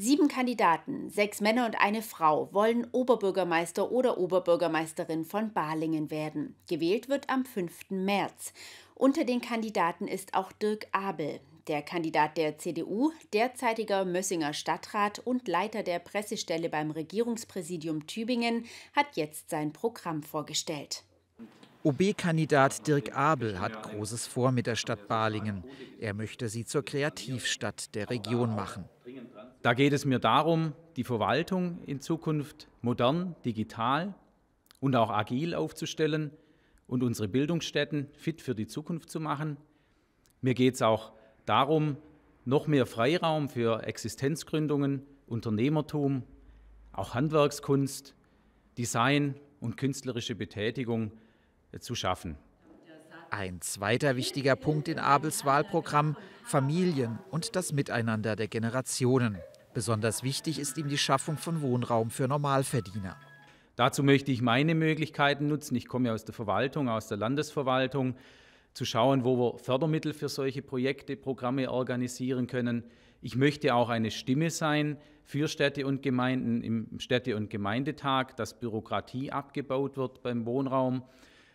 Sieben Kandidaten, sechs Männer und eine Frau, wollen Oberbürgermeister oder Oberbürgermeisterin von Balingen werden. Gewählt wird am 5. März. Unter den Kandidaten ist auch Dirk Abel, der Kandidat der CDU, derzeitiger Mössinger Stadtrat und Leiter der Pressestelle beim Regierungspräsidium Tübingen, hat jetzt sein Programm vorgestellt. OB-Kandidat Dirk Abel hat Großes vor mit der Stadt Balingen. Er möchte sie zur Kreativstadt der Region machen. Da geht es mir darum, die Verwaltung in Zukunft modern, digital und auch agil aufzustellen und unsere Bildungsstätten fit für die Zukunft zu machen. Mir geht es auch darum, noch mehr Freiraum für Existenzgründungen, Unternehmertum, auch Handwerkskunst, Design und künstlerische Betätigung zu schaffen. Ein zweiter wichtiger Punkt in Abels Wahlprogramm, Familien und das Miteinander der Generationen. Besonders wichtig ist ihm die Schaffung von Wohnraum für Normalverdiener. Dazu möchte ich meine Möglichkeiten nutzen. Ich komme ja aus der Verwaltung, aus der Landesverwaltung, zu schauen, wo wir Fördermittel für solche Projekte, Programme organisieren können. Ich möchte auch eine Stimme sein für Städte und Gemeinden im Städte- und Gemeindetag, dass Bürokratie abgebaut wird beim Wohnraum.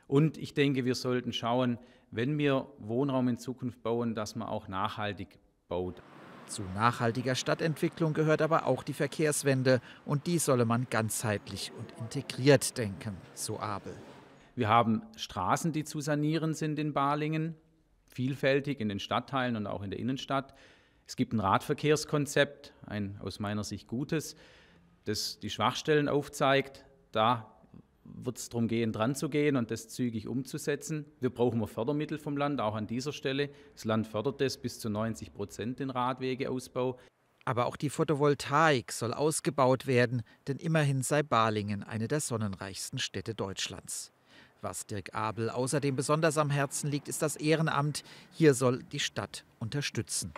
Und ich denke, wir sollten schauen, wenn wir Wohnraum in Zukunft bauen, dass man auch nachhaltig baut. Zu nachhaltiger Stadtentwicklung gehört aber auch die Verkehrswende und die solle man ganzheitlich und integriert denken, so Abel. Wir haben Straßen, die zu sanieren sind in Balingen, vielfältig in den Stadtteilen und auch in der Innenstadt. Es gibt ein Radverkehrskonzept, ein aus meiner Sicht gutes, das die Schwachstellen aufzeigt. Da wird es darum gehen, dran zu gehen und das zügig umzusetzen. Wir brauchen Fördermittel vom Land, auch an dieser Stelle. Das Land fördert das bis zu 90 Prozent den Radwegeausbau. Aber auch die Photovoltaik soll ausgebaut werden, denn immerhin sei Balingen eine der sonnenreichsten Städte Deutschlands. Was Dirk Abel außerdem besonders am Herzen liegt, ist das Ehrenamt. Hier soll die Stadt unterstützen.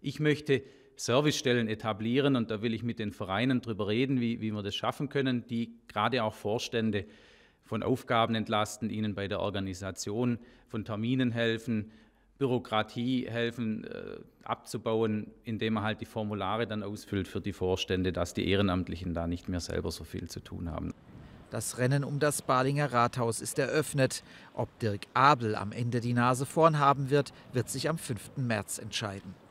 Ich möchte Servicestellen etablieren und da will ich mit den Vereinen darüber reden, wie, wie wir das schaffen können, die gerade auch Vorstände von Aufgaben entlasten, ihnen bei der Organisation von Terminen helfen, Bürokratie helfen äh, abzubauen, indem man halt die Formulare dann ausfüllt für die Vorstände, dass die Ehrenamtlichen da nicht mehr selber so viel zu tun haben. Das Rennen um das Balinger Rathaus ist eröffnet. Ob Dirk Abel am Ende die Nase vorn haben wird, wird sich am 5. März entscheiden.